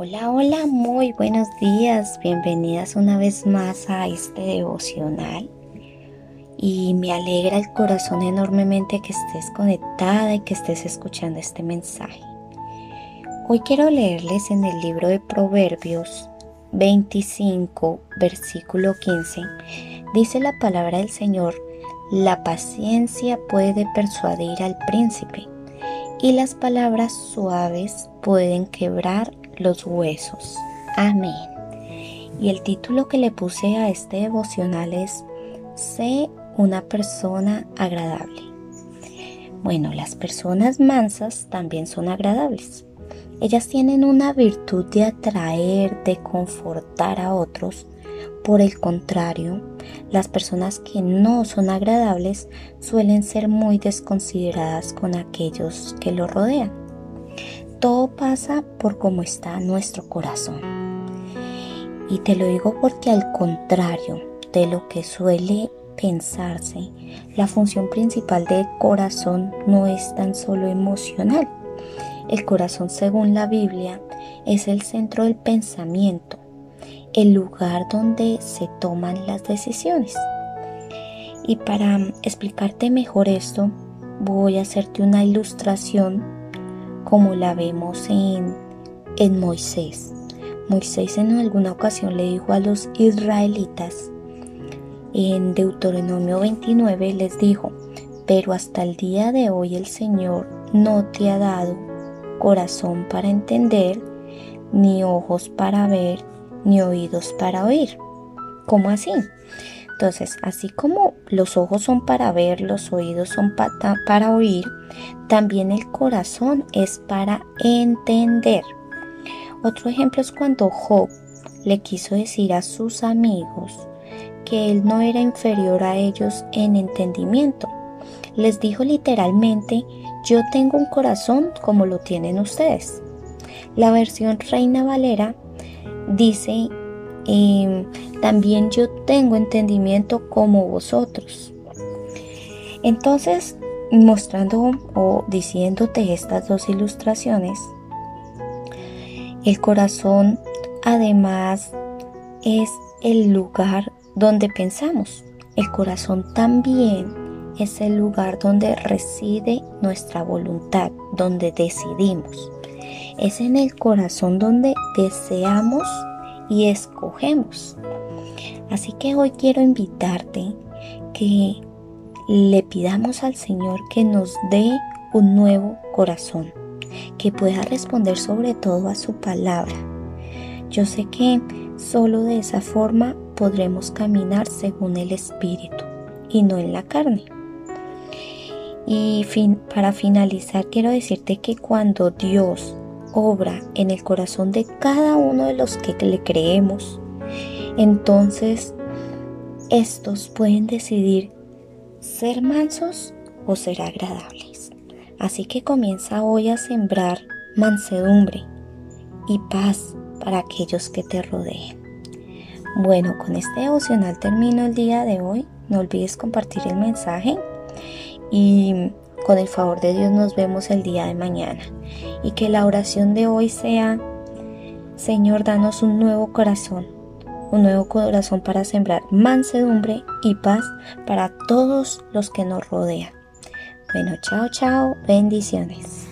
Hola, hola, muy buenos días. Bienvenidas una vez más a este devocional. Y me alegra el corazón enormemente que estés conectada y que estés escuchando este mensaje. Hoy quiero leerles en el libro de Proverbios 25, versículo 15. Dice la palabra del Señor, la paciencia puede persuadir al príncipe y las palabras suaves pueden quebrar los huesos. Amén. Y el título que le puse a este devocional es Sé una persona agradable. Bueno, las personas mansas también son agradables. Ellas tienen una virtud de atraer, de confortar a otros. Por el contrario, las personas que no son agradables suelen ser muy desconsideradas con aquellos que lo rodean. Todo pasa por cómo está nuestro corazón. Y te lo digo porque al contrario de lo que suele pensarse, la función principal del corazón no es tan solo emocional. El corazón, según la Biblia, es el centro del pensamiento, el lugar donde se toman las decisiones. Y para explicarte mejor esto, voy a hacerte una ilustración como la vemos en, en Moisés. Moisés en alguna ocasión le dijo a los israelitas, en Deuteronomio 29 les dijo, pero hasta el día de hoy el Señor no te ha dado corazón para entender, ni ojos para ver, ni oídos para oír. ¿Cómo así? Entonces, así como los ojos son para ver, los oídos son para, oír, también el corazón es para entender. Otro ejemplo es cuando Job le quiso decir a sus amigos que él no era inferior a ellos en entendimiento. Les dijo literalmente, yo tengo un corazón como lo tienen ustedes. La versión Reina Valera dice Em, también yo tengo entendimiento como vosotros. Entonces, mostrando o diciéndote estas dos ilustraciones, el corazón además es el lugar donde pensamos. El corazón también es el lugar donde reside nuestra voluntad, donde decidimos. Es en el corazón donde deseamos y escogemos. Así que hoy quiero invitarte que le pidamos al Señor que nos dé un nuevo corazón, que pueda responder sobre todo a su palabra. Yo sé que solo de esa forma podremos caminar según el Espíritu y no en la carne. Y para finalizar quiero decirte que cuando Dios obra en el corazón de cada uno de los que le creemos, entonces estos pueden decidir ser mansos o ser agradables. Así que comienza hoy a sembrar mansedumbre y paz para aquellos que te rodeen. Bueno, con este devocional termino el día de hoy. No olvides compartir el mensaje y con el favor de Dios nos vemos el día de mañana. Y que la oración de hoy sea, Señor, danos un nuevo corazón, un nuevo corazón para sembrar mansedumbre y paz para todos los que nos rodean. Bueno, chao, chao, bendiciones.